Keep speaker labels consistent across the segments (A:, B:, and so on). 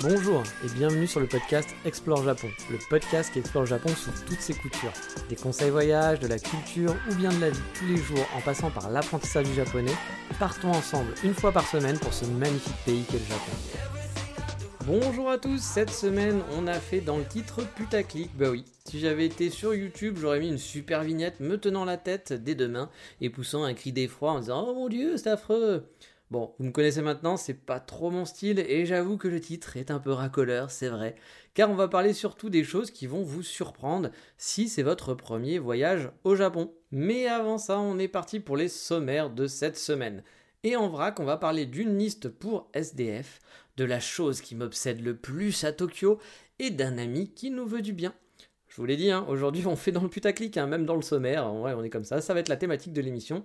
A: Bonjour et bienvenue sur le podcast Explore Japon, le podcast qui explore Japon sous toutes ses coutures. Des conseils voyage, de la culture ou bien de la vie tous les jours en passant par l'apprentissage du japonais, partons ensemble une fois par semaine pour ce magnifique pays qu'est le Japon. Bonjour à tous, cette semaine on a fait dans le titre putaclic, bah oui, si j'avais été sur YouTube j'aurais mis une super vignette me tenant la tête des deux mains et poussant un cri d'effroi en disant Oh mon dieu c'est affreux Bon, vous me connaissez maintenant, c'est pas trop mon style et j'avoue que le titre est un peu racoleur, c'est vrai, car on va parler surtout des choses qui vont vous surprendre si c'est votre premier voyage au Japon. Mais avant ça, on est parti pour les sommaires de cette semaine. Et en vrac, on va parler d'une liste pour SDF, de la chose qui m'obsède le plus à Tokyo et d'un ami qui nous veut du bien. Je vous l'ai dit, hein, aujourd'hui on fait dans le putaclic, hein, même dans le sommaire, ouais, on est comme ça, ça va être la thématique de l'émission.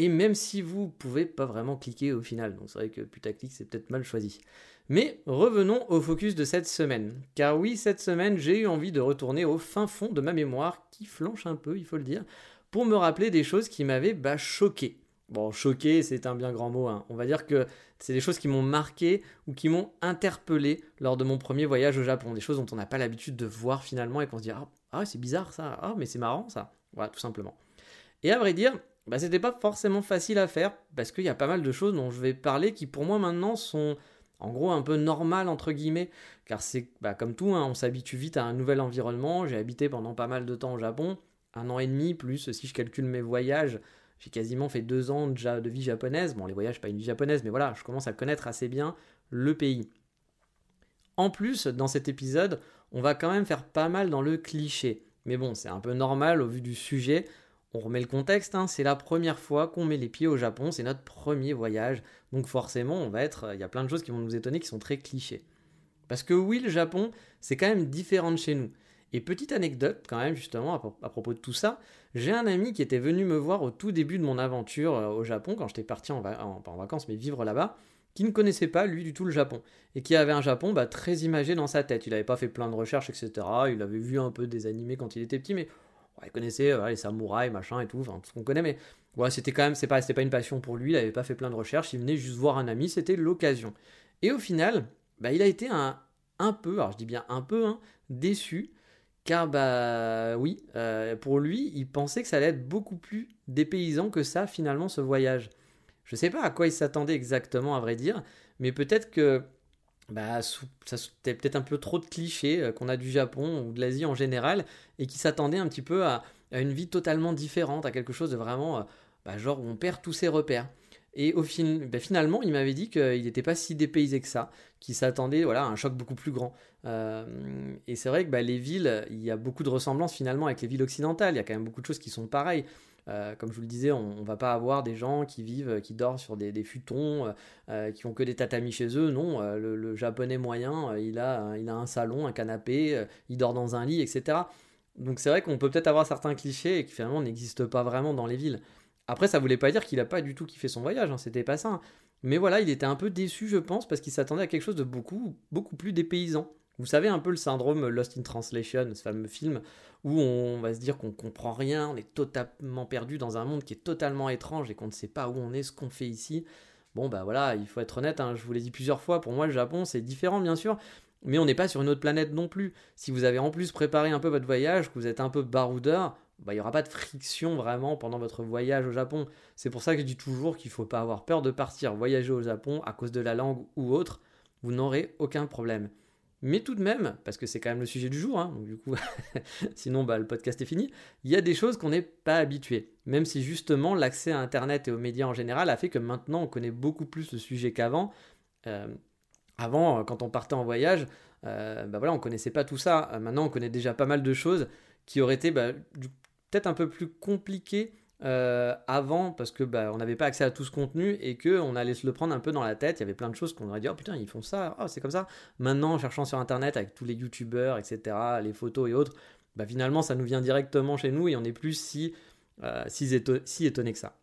A: Et même si vous pouvez pas vraiment cliquer au final, donc c'est vrai que putaclic c'est peut-être mal choisi. Mais revenons au focus de cette semaine. Car oui, cette semaine, j'ai eu envie de retourner au fin fond de ma mémoire, qui flanche un peu, il faut le dire, pour me rappeler des choses qui m'avaient bah, choqué. Bon, choqué, c'est un bien grand mot. hein. On va dire que c'est des choses qui m'ont marqué ou qui m'ont interpellé lors de mon premier voyage au Japon. Des choses dont on n'a pas l'habitude de voir finalement et qu'on se dit Ah, ah, c'est bizarre ça, ah, mais c'est marrant ça. Voilà, tout simplement. Et à vrai dire, bah, c'était pas forcément facile à faire parce qu'il y a pas mal de choses dont je vais parler qui pour moi maintenant sont en gros un peu normales entre guillemets car c'est bah, comme tout, hein, on s'habitue vite à un nouvel environnement. J'ai habité pendant pas mal de temps au Japon, un an et demi plus si je calcule mes voyages. J'ai quasiment fait deux ans déjà de vie japonaise. Bon, les voyages, pas une vie japonaise, mais voilà, je commence à connaître assez bien le pays. En plus, dans cet épisode, on va quand même faire pas mal dans le cliché. Mais bon, c'est un peu normal au vu du sujet. On remet le contexte, hein, c'est la première fois qu'on met les pieds au Japon, c'est notre premier voyage. Donc forcément, on va être. Il y a plein de choses qui vont nous étonner qui sont très clichés. Parce que oui, le Japon, c'est quand même différent de chez nous. Et petite anecdote, quand même, justement, à, pro- à propos de tout ça, j'ai un ami qui était venu me voir au tout début de mon aventure euh, au Japon, quand j'étais parti en, vacances, mais vivre là-bas, qui ne connaissait pas, lui, du tout le Japon. Et qui avait un Japon bah, très imagé dans sa tête. Il n'avait pas fait plein de recherches, etc. Il avait vu un peu des animés quand il était petit, mais il connaissait les samouraïs, machin et tout, enfin, tout ce qu'on connaît, mais c'était quand même, c'est pas, c'était pas une passion pour lui, il n'avait pas fait plein de recherches, il venait juste voir un ami, c'était l'occasion. Et au final, bah, il a été un, un peu, alors je dis bien un peu, hein, déçu, car bah oui, euh, pour lui, il pensait que ça allait être beaucoup plus dépaysant que ça finalement ce voyage. Je sais pas à quoi il s'attendait exactement à vrai dire, mais peut-être que bah, ça c'était peut-être un peu trop de clichés euh, qu'on a du Japon ou de l'Asie en général, et qui s'attendait un petit peu à, à une vie totalement différente, à quelque chose de vraiment, euh, bah, genre où on perd tous ses repères. Et au fin, bah, finalement, il m'avait dit qu'il n'était pas si dépaysé que ça, qu'il s'attendait voilà, à un choc beaucoup plus grand. Euh, et c'est vrai que bah, les villes, il y a beaucoup de ressemblances finalement avec les villes occidentales. Il y a quand même beaucoup de choses qui sont pareilles. Euh, comme je vous le disais, on, on va pas avoir des gens qui vivent, qui dorment sur des, futons, euh, qui ont que des tatamis chez eux. Non, euh, le, japonais moyen, euh, il, a, un salon, un canapé, euh, il dort dans un lit, etc. Donc c'est vrai qu'on peut peut-être avoir certains clichés qui finalement n'existent pas vraiment dans les villes. Après, ça voulait pas dire qu'il a pas du tout kiffé son voyage, hein, c'était pas ça. Mais voilà, il était un peu déçu, je pense, parce qu'il s'attendait à quelque chose de beaucoup, beaucoup plus dépaysant. Vous savez un peu le syndrome Lost in Translation, ce fameux film où on va se dire qu'on comprend rien, on est totalement perdu dans un monde qui est totalement étrange et qu'on ne sait pas où on est, ce qu'on fait ici. Bon bah voilà, il faut être honnête, hein, je vous l'ai dit plusieurs fois, pour moi le Japon c'est différent bien sûr, mais on n'est pas sur une autre planète non plus. Si vous avez en plus préparé un peu votre voyage, que vous êtes un peu baroudeur, bah, il n'y aura pas de friction vraiment pendant votre voyage au Japon. C'est pour ça que je dis toujours qu'il ne faut pas avoir peur de partir voyager au Japon à cause de la langue ou autre. Vous n'aurez aucun problème. Mais tout de même, parce que c'est quand même le sujet du jour, hein, donc du coup, sinon bah, le podcast est fini, il y a des choses qu'on n'est pas habitué. Même si justement l'accès à Internet et aux médias en général a fait que maintenant on connaît beaucoup plus le sujet qu'avant. Euh, avant, quand on partait en voyage, euh, bah voilà, on connaissait pas tout ça. Euh, maintenant, on connaît déjà pas mal de choses qui auraient été bah, peut-être un peu plus compliquées euh, avant parce que bah, on n'avait pas accès à tout ce contenu et que on allait se le prendre un peu dans la tête. Il y avait plein de choses qu'on aurait dit oh putain ils font ça, oh, c'est comme ça. Maintenant en cherchant sur internet avec tous les youtubeurs etc, les photos et autres, bah, finalement ça nous vient directement chez nous et on n'est plus si, euh, si, étonné que ça.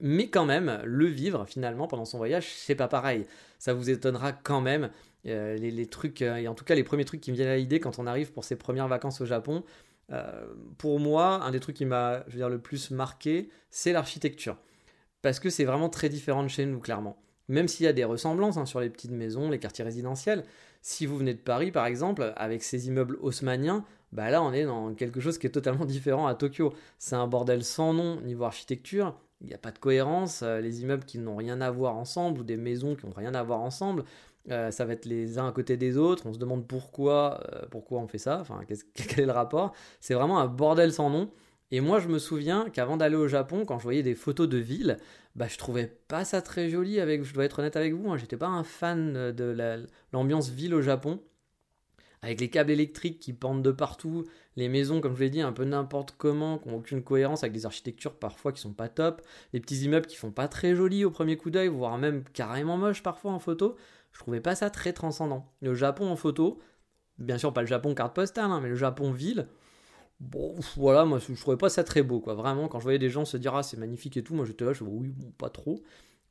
A: Mais quand même, le vivre finalement pendant son voyage, c'est pas pareil. Ça vous étonnera quand même. Euh, les, trucs, et en tout cas les premiers trucs qui me viennent à l'idée quand on arrive pour ses premières vacances au Japon, euh, pour moi, un des trucs qui m'a le plus marqué, c'est l'architecture. Parce que c'est vraiment très différent de chez nous, clairement. Même s'il y a des ressemblances hein, sur les petites maisons, les quartiers résidentiels, si vous venez de Paris, par exemple, avec ces immeubles haussmanniens, bah là, on est dans quelque chose qui est totalement différent à Tokyo. C'est un bordel sans nom niveau architecture. Il n'y a pas de cohérence. Euh, les immeubles qui n'ont rien à voir ensemble ou des maisons qui n'ont rien à voir ensemble. Euh, ça va être les uns à côté des autres, on se demande pourquoi, euh, pourquoi on fait ça, enfin quel est le rapport. C'est vraiment un bordel sans nom. Et moi je me souviens qu'avant d'aller au Japon, quand je voyais des photos de villes, bah je trouvais pas ça très joli. Avec, je dois être honnête avec vous, hein, j'étais pas un fan de l'ambiance ville au Japon. Avec les câbles électriques qui pendent de partout, les maisons, comme je l'ai dit, un peu n'importe comment, qui n'ont aucune cohérence, avec des architectures parfois qui sont pas top, les petits immeubles qui font pas très jolis au premier coup d'œil, voire même carrément moches parfois en photo je trouvais pas ça très transcendant. Le Japon en photo, bien sûr pas le Japon carte postale, hein, mais le Japon ville, bon voilà, moi je trouvais pas ça très beau, quoi. Vraiment, quand je voyais des gens se dire ah c'est magnifique et tout, moi j'étais là, je oui, bon, pas trop.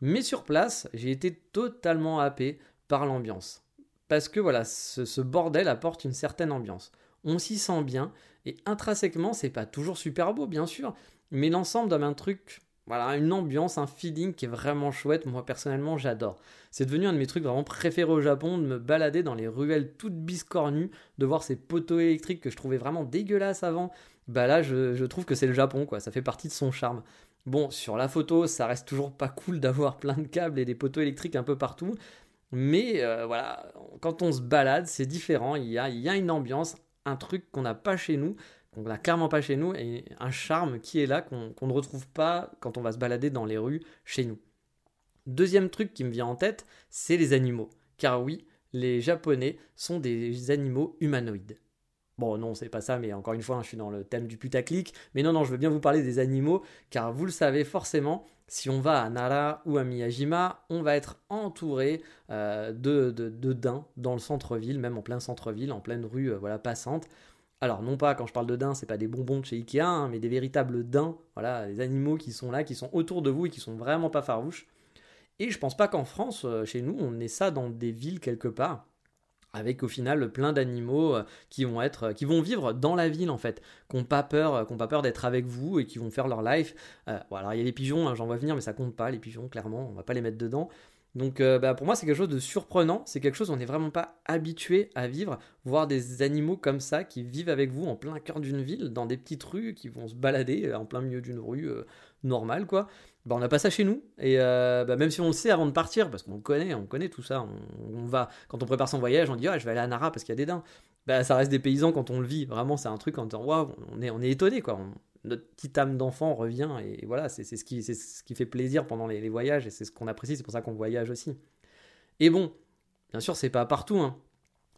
A: Mais sur place, j'ai été totalement happé par l'ambiance. Parce que voilà, ce, ce bordel apporte une certaine ambiance. On s'y sent bien, et intrinsèquement, c'est pas toujours super beau, bien sûr, mais l'ensemble donne un truc voilà, une ambiance, un feeling qui est vraiment chouette. Moi, personnellement, j'adore. C'est devenu un de mes trucs vraiment préférés au Japon, de me balader dans les ruelles toutes biscornues, de voir ces poteaux électriques que je trouvais vraiment dégueulasses avant. Bah là, je, trouve que c'est le Japon, quoi. Ça fait partie de son charme. Bon, sur la photo, ça reste toujours pas cool d'avoir plein de câbles et des poteaux électriques un peu partout. Mais euh, voilà, quand on se balade, c'est différent. Il y a, il y a une ambiance, un truc qu'on n'a pas chez nous. On n'a clairement pas chez nous, et un charme qui est là qu'on ne retrouve pas quand on va se balader dans les rues chez nous. Deuxième truc qui me vient en tête, c'est les animaux. Car oui, les Japonais sont des animaux humanoïdes. Bon, non, c'est pas ça, mais encore une fois, je suis dans le thème du putaclic. Mais non, non, je veux bien vous parler des animaux, car vous le savez forcément, si on va à Nara ou à Miyajima, on va être entouré euh, de, de, daims dans le centre-ville, même en plein centre-ville, en pleine rue euh, voilà, passante. Alors non pas quand je parle de daims, c'est pas des bonbons de chez Ikea, hein, mais des véritables daims, voilà, des animaux qui sont là, qui sont autour de vous et qui sont vraiment pas farouches. Et je pense pas qu'en France, euh, chez nous, on ait ça dans des villes quelque part, avec au final plein d'animaux euh, qui vont être, euh, qui vont vivre dans la ville en fait, qui n'ont pas peur, pas peur d'être avec vous et qui vont faire leur life. voilà, il y a les pigeons, hein, j'en vois venir, mais ça compte pas les pigeons, clairement, on va pas les mettre dedans. Donc euh, bah, pour moi c'est quelque chose de surprenant, c'est quelque chose on n'est vraiment pas habitué à vivre, voir des animaux comme ça qui vivent avec vous en plein cœur d'une ville, dans des petites rues, qui vont se balader euh, en plein milieu d'une rue euh, normale quoi. Bah, on n'a pas ça chez nous et bah, même si on le sait avant de partir parce qu'on connaît, on connaît tout ça, on, va quand on prépare son voyage, on dit ah je vais aller à Nara parce qu'il y a des daims. Bah, ça reste des paysans quand on le vit, vraiment c'est un truc en disant waouh on est on est étonné quoi notre petite âme d'enfant revient et voilà, c'est ce, qui, ce qui fait plaisir pendant les, voyages et c'est ce qu'on apprécie, c'est pour ça qu'on voyage aussi. Et bon, bien sûr, c'est pas partout. Hein.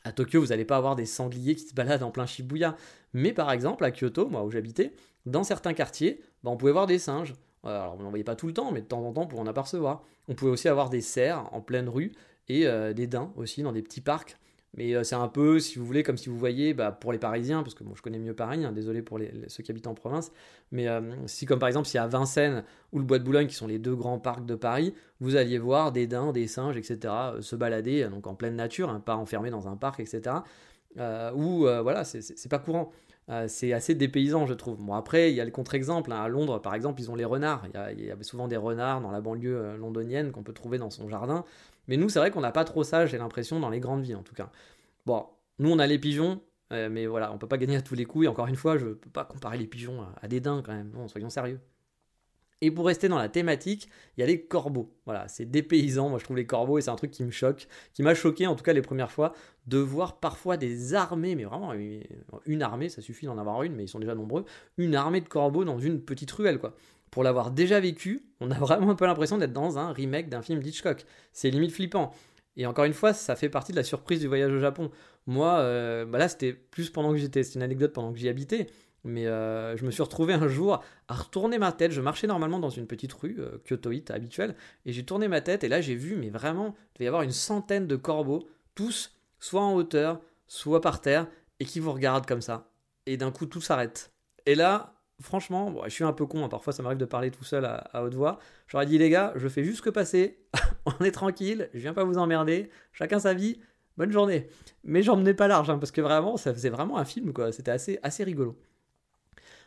A: À Tokyo, vous n'allez pas avoir des sangliers qui se baladent en plein Shibuya. Mais par exemple, à Kyoto, moi où j'habitais, dans certains quartiers, bah, on pouvait voir des singes. Alors, on n'en voyait pas tout le temps, mais de temps en temps, pour en apercevoir. On pouvait aussi avoir des cerfs en pleine rue et euh, des daims aussi dans des petits parcs. Mais euh, c'est un peu, si vous voulez, comme si vous voyez, bah, pour les Parisiens, parce que moi je connais mieux Paris, hein, désolé pour ceux qui habitent en province, mais euh, si comme par exemple s'il y a Vincennes ou le Bois de Boulogne, qui sont les deux grands parcs de Paris, vous alliez voir des daims, des singes, etc., euh, se balader donc en pleine nature, hein, pas enfermés dans un parc, etc., où voilà, c'est pas courant. c'est assez dépaysant, je trouve. Bon, après, il y a le contre-exemple. Hein. À Londres, par exemple, ils ont les renards. Il y, avait souvent des renards dans la banlieue londonienne qu'on peut trouver dans son jardin. Mais nous, c'est vrai qu'on n'a pas trop ça, j'ai l'impression, dans les grandes villes en tout cas. Bon, nous, on a les pigeons, euh, mais voilà, on peut pas gagner à tous les coups. Et encore une fois, je peux pas comparer les pigeons à, des daims quand même. Non, soyons sérieux. Et pour rester dans la thématique, il y a les corbeaux. Voilà, c'est des paysans. Moi, je trouve les corbeaux, et c'est un truc qui me choque, qui m'a choqué en tout cas les premières fois, de voir parfois des armées, mais vraiment une armée, ça suffit d'en avoir une, mais ils sont déjà nombreux, une armée de corbeaux dans une petite ruelle, quoi pour l'avoir déjà vécu, on a vraiment un peu l'impression d'être dans un remake d'un film d'Hitchcock. C'est limite flippant. Et encore une fois, ça fait partie de la surprise du voyage au Japon. Moi, euh, bah là, c'était plus pendant que j'étais, c'est une anecdote pendant que j'y habitais. Mais euh, je me suis retrouvé un jour à retourner ma tête. Je marchais normalement dans une petite rue euh, kyotoïte habituelle et j'ai tourné ma tête et là j'ai vu, mais vraiment, il devait y avoir une centaine de corbeaux, tous soit en hauteur, soit par terre, et qui vous regardent comme ça. Et d'un coup, tout s'arrête. Et là, franchement, je suis un peu con, hein, parfois ça m'arrive de parler tout seul à, haute voix. J'aurais dit, les gars, je fais juste que passer, on est tranquille, je viens pas vous emmerder, chacun sa vie, bonne journée. Mais j'en menais pas large, hein, parce que vraiment, ça faisait vraiment un film, quoi. C'était assez, assez rigolo.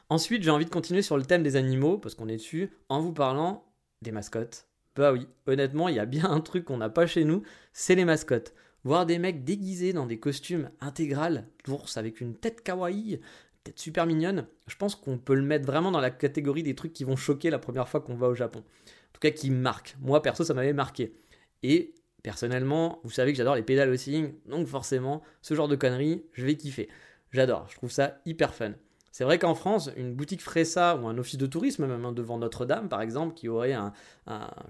A: Ensuite, j'ai envie de continuer sur le thème des animaux, parce qu'on est dessus, en vous parlant des mascottes. Bah oui, honnêtement, il y a bien un truc qu'on n'a pas chez nous, c'est les mascottes. Voir des mecs déguisés dans des costumes intégrales d'ours avec une tête kawaii, tête super mignonne, je pense qu'on peut le mettre vraiment dans la catégorie des trucs qui vont choquer la première fois qu'on va au Japon. En tout cas, qui marquent. Moi, perso, ça m'avait marqué. Et personnellement, vous savez que j'adore les pédales aussi, donc forcément, ce genre de conneries, je vais kiffer. J'adore, je trouve ça hyper fun. C'est vrai qu'en France, une boutique ferait ça, ou un office de tourisme, même hein, devant Notre-Dame par exemple, qui aurait un,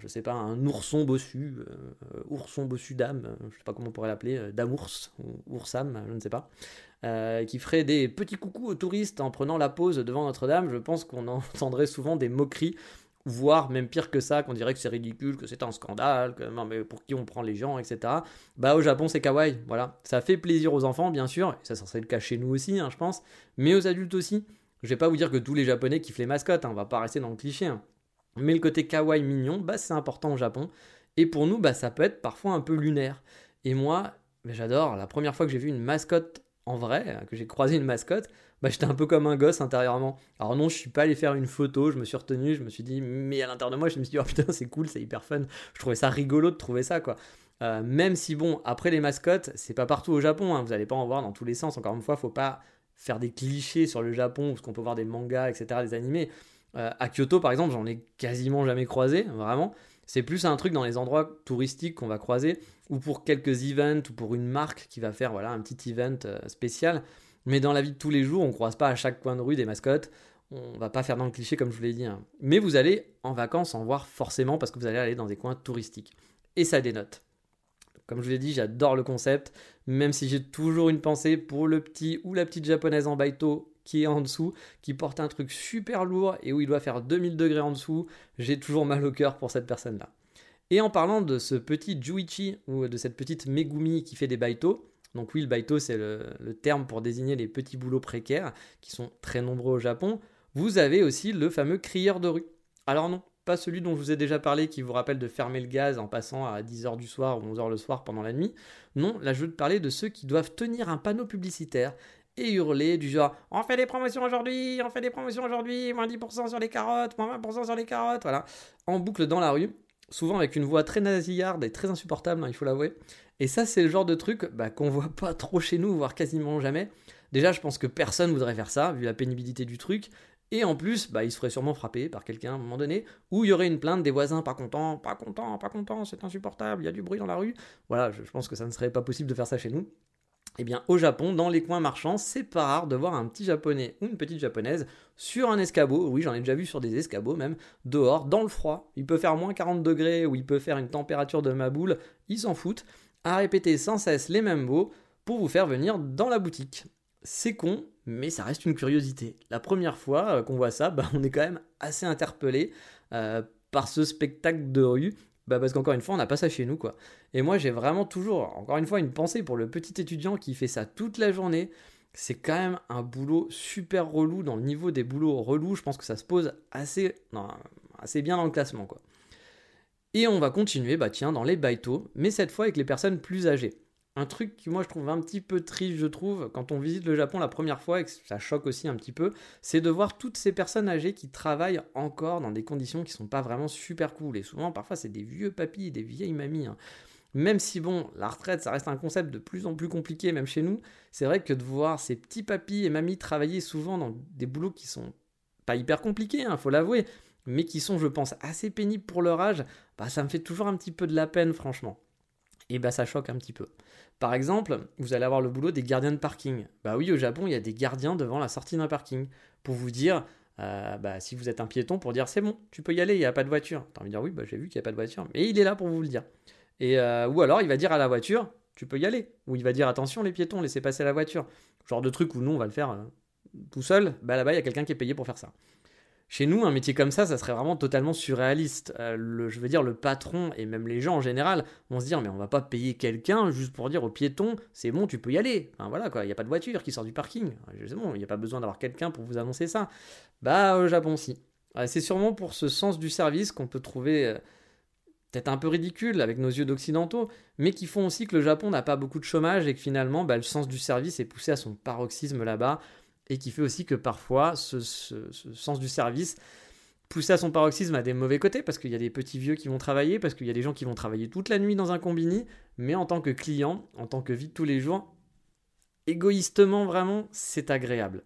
A: je sais pas, un ourson bossu, euh, ourson bossu dame, euh, je sais pas comment on pourrait l'appeler, euh, damours, ou oursam, je ne sais pas, qui ferait des petits coucous aux touristes en prenant la pause devant Notre-Dame, je pense qu'on entendrait souvent des moqueries voire même pire que ça, qu'on dirait que c'est ridicule, que c'est un scandale, non, mais pour qui on prend les gens, etc. Bah au Japon c'est kawaii, voilà. Ça fait plaisir aux enfants bien sûr, et ça serait le cas chez nous aussi, hein, je pense, mais aux adultes aussi. Je vais pas vous dire que tous les japonais kiffent les mascottes, hein, on va pas rester dans le cliché. Hein. Mais le côté kawaii mignon, bah c'est important au Japon. Et pour nous, bah ça peut être parfois un peu lunaire. Et moi, j'adore, la première fois que j'ai vu une mascotte en vrai, que j'ai croisé une mascotte, bah, j'étais un peu comme un gosse intérieurement. Alors non, je suis pas allé faire une photo, je me suis retenu, je me suis dit, mais à l'intérieur de moi, je me suis dit, oh putain, c'est cool, c'est hyper fun. Je trouvais ça rigolo de trouver ça, quoi. Euh, même si, bon, après les mascottes, c'est pas partout au Japon, hein, vous allez pas en voir dans tous les sens. Encore une fois, faut pas faire des clichés sur le Japon, parce qu'on peut voir des mangas, etc., des animés. Euh, à Kyoto, par exemple, j'en ai quasiment jamais croisé, vraiment. C'est plus un truc dans les endroits touristiques qu'on va croiser, ou pour quelques events, ou pour une marque qui va faire voilà, un petit event euh, spécial. Mais dans la vie de tous les jours, on ne croise pas à chaque coin de rue des mascottes. On va pas faire dans le cliché comme je vous l'ai dit. Hein. Mais vous allez en vacances en voir forcément parce que vous allez aller dans des coins touristiques. Et ça dénote. Comme je vous l'ai dit, j'adore le concept, même si j'ai toujours une pensée pour le petit ou la petite japonaise en baito qui est en dessous, qui porte un truc super lourd et où il doit faire 2000 degrés en dessous. J'ai toujours mal au cœur pour cette personne-là. Et en parlant de ce petit Juichi ou de cette petite Megumi qui fait des baito, donc oui, le baito, c'est le, terme pour désigner les petits boulots précaires, qui sont très nombreux au Japon. Vous avez aussi le fameux crieur de rue. Alors non, pas celui dont je vous ai déjà parlé qui vous rappelle de fermer le gaz en passant à 10h du soir ou 11h le soir pendant la nuit. Non, là je veux te parler de ceux qui doivent tenir un panneau publicitaire et hurler du genre on fait des promotions aujourd'hui, on fait des promotions aujourd'hui, moins 10% sur les carottes, moins 20% sur les carottes, voilà, en boucle dans la rue, souvent avec une voix très nasillarde et très insupportable, hein, il faut l'avouer. Et ça, c'est le genre de truc bah, qu'on voit pas trop chez nous, voire quasiment jamais. Déjà, je pense que personne voudrait faire ça, vu la pénibilité du truc. Et en plus, bah, il se ferait sûrement frapper par quelqu'un à un moment donné, ou il y aurait une plainte des voisins pas contents, pas contents, pas contents, c'est insupportable, il y a du bruit dans la rue. Voilà, je pense que ça ne serait pas possible de faire ça chez nous. Eh bien, au Japon, dans les coins marchands, c'est pas rare de voir un petit japonais ou une petite japonaise sur un escabeau. Oui, j'en ai déjà vu sur des escabeaux même, dehors, dans le froid. Il peut faire moins 40 degrés ou il peut faire une température de ma boule, ils s'en foutent à répéter sans cesse les mêmes mots pour vous faire venir dans la boutique. C'est con, mais ça reste une curiosité. La première fois euh, qu'on voit ça, bah, on est quand même assez interpellé euh, par ce spectacle de rue. Bah parce qu'encore une fois, on n'a pas ça chez nous, quoi. Et moi, j'ai vraiment toujours, encore une fois, une pensée pour le petit étudiant qui fait ça toute la journée. C'est quand même un boulot super relou dans le niveau des boulots relous. Je pense que ça se pose assez, assez bien dans le classement, quoi. Et on va continuer, bah tiens, dans les baito, mais cette fois avec les personnes plus âgées. Un truc qui moi je trouve un petit peu triste, je trouve, quand on visite le Japon la première fois, et que ça choque aussi un petit peu, c'est de voir toutes ces personnes âgées qui travaillent encore dans des conditions qui sont pas vraiment super cool. Et souvent, parfois, c'est des vieux papis, des vieilles mamies. Hein. Même si bon, la retraite, ça reste un concept de plus en plus compliqué, même chez nous, c'est vrai que de voir ces petits papis et mamies travailler souvent dans des boulots qui sont pas hyper compliqués, il faut l'avouer, mais qui sont, je pense, assez pénibles pour leur âge, bah, ça me fait toujours un petit peu de la peine, franchement. Et bah ça choque un petit peu. Par exemple, vous allez avoir le boulot des gardiens de parking. Bah oui, au Japon, il y a des gardiens devant la sortie d'un parking pour vous dire, euh, bah, si vous êtes un piéton, pour dire c'est bon, tu peux y aller, il n'y a pas de voiture. T'as envie de dire oui, bah, j'ai vu qu'il n'y a pas de voiture, mais il est là pour vous le dire. Et euh, ou alors il va dire à la voiture, tu peux y aller. Ou il va dire attention les piétons, laissez passer la voiture. Genre de truc où nous on va le faire euh, tout seul, bah là-bas, il y a quelqu'un qui est payé pour faire ça. Chez nous, un métier comme ça, ça serait vraiment totalement surréaliste. Euh, je veux dire, le patron et même les gens en général vont se dire, mais on va pas payer quelqu'un juste pour dire au piéton, c'est bon, tu peux y aller. Enfin, voilà quoi, il n'y a pas de voiture qui sort du parking. C'est bon, il n'y a pas besoin d'avoir quelqu'un pour vous annoncer ça. Bah, au Japon, si. c'est sûrement pour ce sens du service qu'on peut trouver euh, peut-être un peu ridicule avec nos yeux d'occidentaux, mais qui font aussi que le Japon n'a pas beaucoup de chômage et que finalement, bah, le sens du service est poussé à son paroxysme là-bas et qui fait aussi que parfois ce, sens du service poussé à son paroxysme a des mauvais côtés parce qu'il y a des petits vieux qui vont travailler, parce qu'il y a des gens qui vont travailler toute la nuit dans un combini, mais en tant que client, en tant que vie de tous les jours, égoïstement vraiment, c'est agréable.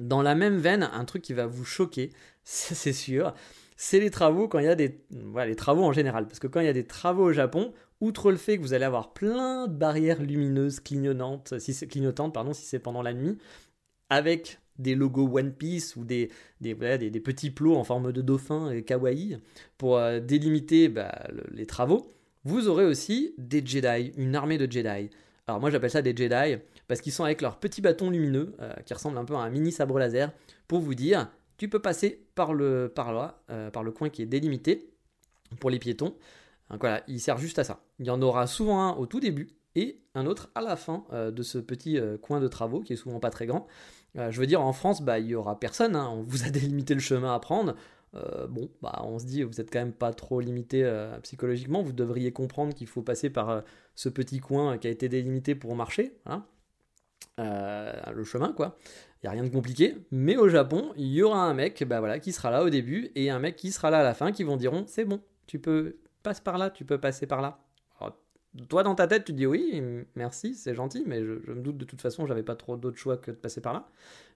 A: Dans la même veine, un truc qui va vous choquer, c'est sûr, c'est les travaux quand il y a des voilà, les travaux en général parce que quand il y a des travaux au Japon, outre le fait que vous allez avoir plein de barrières lumineuses clignotantes si clignotantes pardon si c'est pendant la nuit, avec des logos One Piece ou des, des, des, petits plots en forme de dauphin et kawaii pour euh, délimiter bah, les travaux, vous aurez aussi des Jedi, une armée de Jedi. Alors moi j'appelle ça des Jedi parce qu'ils sont avec leurs petits bâtons lumineux euh, qui ressemblent un peu à un mini sabre laser pour vous dire tu peux passer par le, par là, euh, par le coin qui est délimité pour les piétons. Voilà, il sert juste à ça. Il y en aura souvent un au tout début et un autre à la fin de ce petit coin de travaux qui est souvent pas très grand. Euh, je veux dire, en France, bah, il y aura personne. Hein. On vous a délimité le chemin à prendre. Euh, bon, bah, on se dit, vous êtes quand même pas trop limité euh, psychologiquement. Vous devriez comprendre qu'il faut passer par ce petit coin qui a été délimité pour marcher. le chemin, quoi. Il n'y a rien de compliqué. Mais au Japon, il y aura un mec bah, qui sera là au début et un mec qui sera là à la fin qui vont diront c'est bon, tu peux passer par là, tu peux passer par là toi, dans ta tête, tu dis oui, merci, c'est gentil, mais je, me doute de toute façon, j'avais pas trop d'autres choix que de passer par là.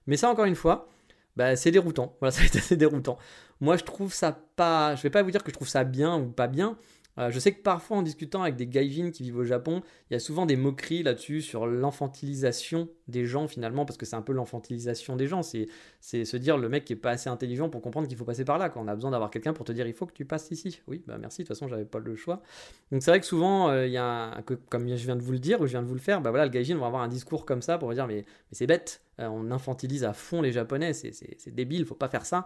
A: Mais ça, encore une fois, bah, c'est déroutant. Voilà, ça a été assez déroutant. Moi, je trouve ça pas. Je vais pas vous dire que je trouve ça bien ou pas bien. Euh, je sais que parfois, en discutant avec des gaijins qui vivent au Japon, il y a souvent des moqueries là-dessus sur l'enfantilisation des gens finalement, parce que c'est un peu l'enfantilisation des gens. C'est, se dire le mec qui est pas assez intelligent pour comprendre qu'il faut passer par là. Quand on a besoin d'avoir quelqu'un pour te dire il faut que tu passes ici. Oui, bah merci. De toute façon, j'avais pas le choix. Donc c'est vrai que souvent, euh, y a comme je viens de vous le dire ou je viens de vous le faire, bah voilà, le gaijin va avoir un discours comme ça pour dire mais, c'est bête. Euh, on infantilise à fond les Japonais. C'est débile. Faut pas faire ça.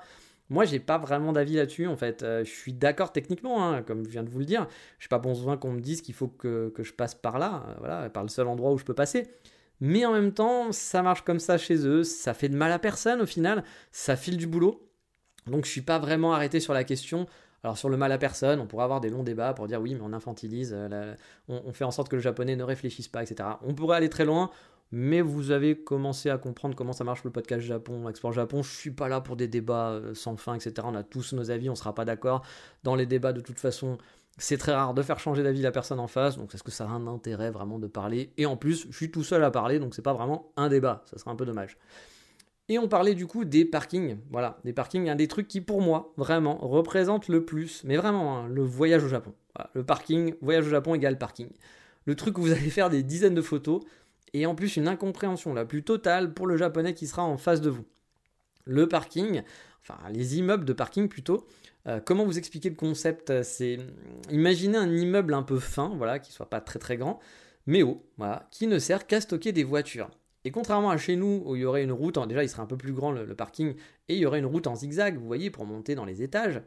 A: Moi, j'ai pas vraiment d'avis là-dessus. En fait, euh, je suis d'accord techniquement, hein, comme je viens de vous le dire. Je n'ai pas besoin qu'on me dise qu'il faut que, je passe par là, euh, voilà, par le seul endroit où je peux passer. Mais en même temps, ça marche comme ça chez eux. Ça fait de mal à personne au final. Ça file du boulot. Donc, je suis pas vraiment arrêté sur la question. Alors sur le mal à personne, on pourrait avoir des longs débats pour dire oui, mais on infantilise, euh, on, fait en sorte que le japonais ne réfléchisse pas, etc. On pourrait aller très loin mais vous avez commencé à comprendre comment ça marche le podcast Japon, Explore Japon. Je suis pas là pour des débats euh, sans fin, etc. On a tous nos avis, on sera pas d'accord. Dans les débats, de toute façon, c'est très rare de faire changer d'avis la personne en face, donc est-ce que ça a un intérêt vraiment de parler? Et en plus, je suis tout seul à parler, donc c'est pas vraiment un débat, ça serait un peu dommage. Et on parlait du coup des parkings, voilà, des parkings, un des trucs qui pour moi, vraiment, représente le plus, mais vraiment, hein, le voyage au Japon. le parking, voyage au Japon égale parking. Le truc où vous allez faire des dizaines de photos, et en plus une incompréhension la plus totale pour le japonais qui sera en face de vous. Le parking, enfin les immeubles de parking plutôt, euh, comment vous expliquer le concept? C'est imaginez un immeuble un peu fin, voilà, qui soit pas très très grand, mais haut, voilà, qui ne sert qu'à stocker des voitures. Et contrairement à chez nous, où il y aurait une route, déjà il serait un peu plus grand le, parking, et il y aurait une route en zigzag, vous voyez, pour monter dans les étages,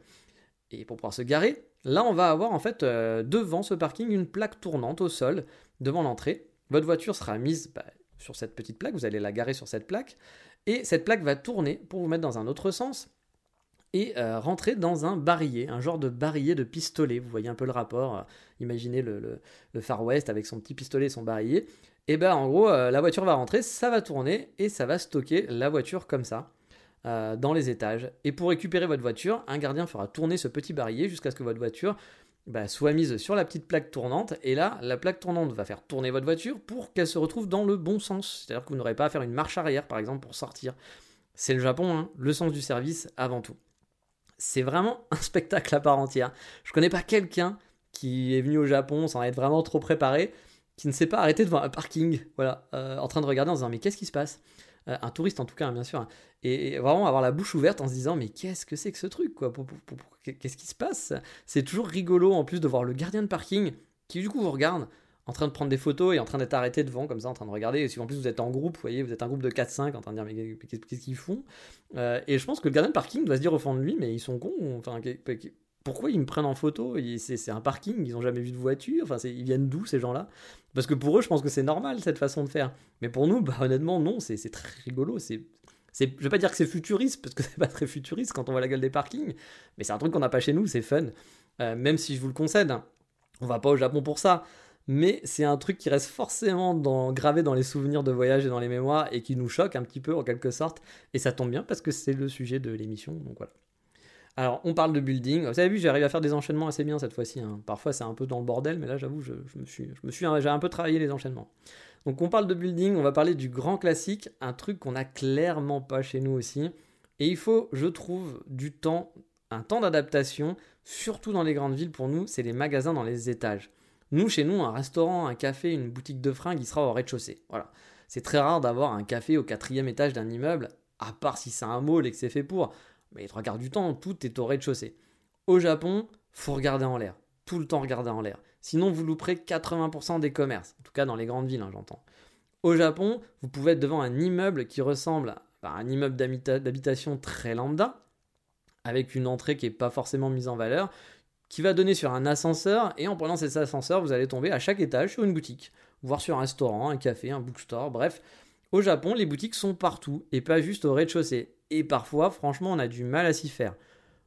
A: et pour pouvoir se garer, là on va avoir en fait euh, devant ce parking une plaque tournante au sol, devant l'entrée, votre voiture sera mise bah, sur cette petite plaque, vous allez la garer sur cette plaque, et cette plaque va tourner pour vous mettre dans un autre sens et euh, rentrer dans un barillet, un genre de barillet de pistolet. Vous voyez un peu le rapport. Euh, imaginez le, Far West avec son petit pistolet et son barillet. Et bien en gros, euh, la voiture va rentrer, ça va tourner et ça va stocker la voiture comme ça dans les étages. Et pour récupérer votre voiture, un gardien fera tourner ce petit barillet jusqu'à ce que votre voiture bah, soit mise sur la petite plaque tournante, et là, la plaque tournante va faire tourner votre voiture pour qu'elle se retrouve dans le bon sens. C'est-à-dire que vous n'aurez pas à faire une marche arrière, par exemple, pour sortir. C'est le Japon, hein, le sens du service avant tout. C'est vraiment un spectacle à part entière. Je connais pas quelqu'un qui est venu au Japon sans être vraiment trop préparé, qui ne s'est pas arrêté devant un parking, voilà, euh, en train de regarder en disant mais qu'est-ce qui se passe? Un touriste en tout cas, hein, bien sûr, hein. et, vraiment avoir la bouche ouverte en se disant mais qu'est-ce que c'est que ce truc quoi Qu'est-ce qui se passe? C'est toujours rigolo en plus de voir le gardien de parking qui du coup vous regarde en train de prendre des photos et en train d'être arrêté devant, comme ça, en train de regarder. Et si en plus vous êtes en groupe, vous voyez, vous êtes un groupe de 4-5 en train de dire, mais qu'est-ce qu'ils font? Euh, Et je pense que le gardien de parking doit se dire au fond de lui, mais ils sont cons, enfin, pourquoi ils me prennent en photo C'est un parking, ils n'ont jamais vu de voiture, enfin, ils viennent d'où ces gens-là? Parce que pour eux, je pense que c'est normal cette façon de faire. Mais pour nous, bah, honnêtement, non, c'est très rigolo. C'est je vais pas dire que c'est futuriste, parce que c'est pas très futuriste quand on voit la gueule des parkings, mais c'est un truc qu'on n'a pas chez nous, c'est fun. Euh, même si je vous le concède, hein, on va pas au Japon pour ça mais c'est un truc qui reste forcément gravé dans les souvenirs de voyage et dans les mémoires et qui nous choque un petit peu en quelque sorte. Et ça tombe bien parce que c'est le sujet de l'émission, donc voilà. Alors, on parle de building. Vous avez vu, j'arrive à faire des enchaînements assez bien cette fois-ci. Hein. Parfois, c'est un peu dans le bordel, mais là, j'avoue, j'ai un peu travaillé les enchaînements. Donc, on parle de building, on va parler du grand classique, un truc qu'on n'a clairement pas chez nous aussi. Et il faut, je trouve, du temps, un temps d'adaptation, surtout dans les grandes villes pour nous, c'est les magasins dans les étages. Nous, chez nous, un restaurant, un café, une boutique de fringues, il sera au rez-de-chaussée. Voilà. C'est très rare d'avoir un café au quatrième étage d'un immeuble, à part si c'est un mall et que c'est fait pour. Mais les trois quarts du temps, tout est au rez-de-chaussée. Au Japon, faut regarder en l'air. Tout le temps regarder en l'air. Sinon, vous louperez 80% des commerces. En tout cas, dans les grandes villes, hein, j'entends. Au Japon, vous pouvez être devant un immeuble qui ressemble à un immeuble d'habitation très lambda, avec une entrée qui n'est pas forcément mise en valeur, qui va donner sur un ascenseur, et en prenant cet ascenseur, vous allez tomber à chaque étage sur une boutique, voire sur un restaurant, un café, un bookstore, bref. Au Japon, les boutiques sont partout, et pas juste au rez-de-chaussée. Et parfois, franchement, on a du mal à s'y faire.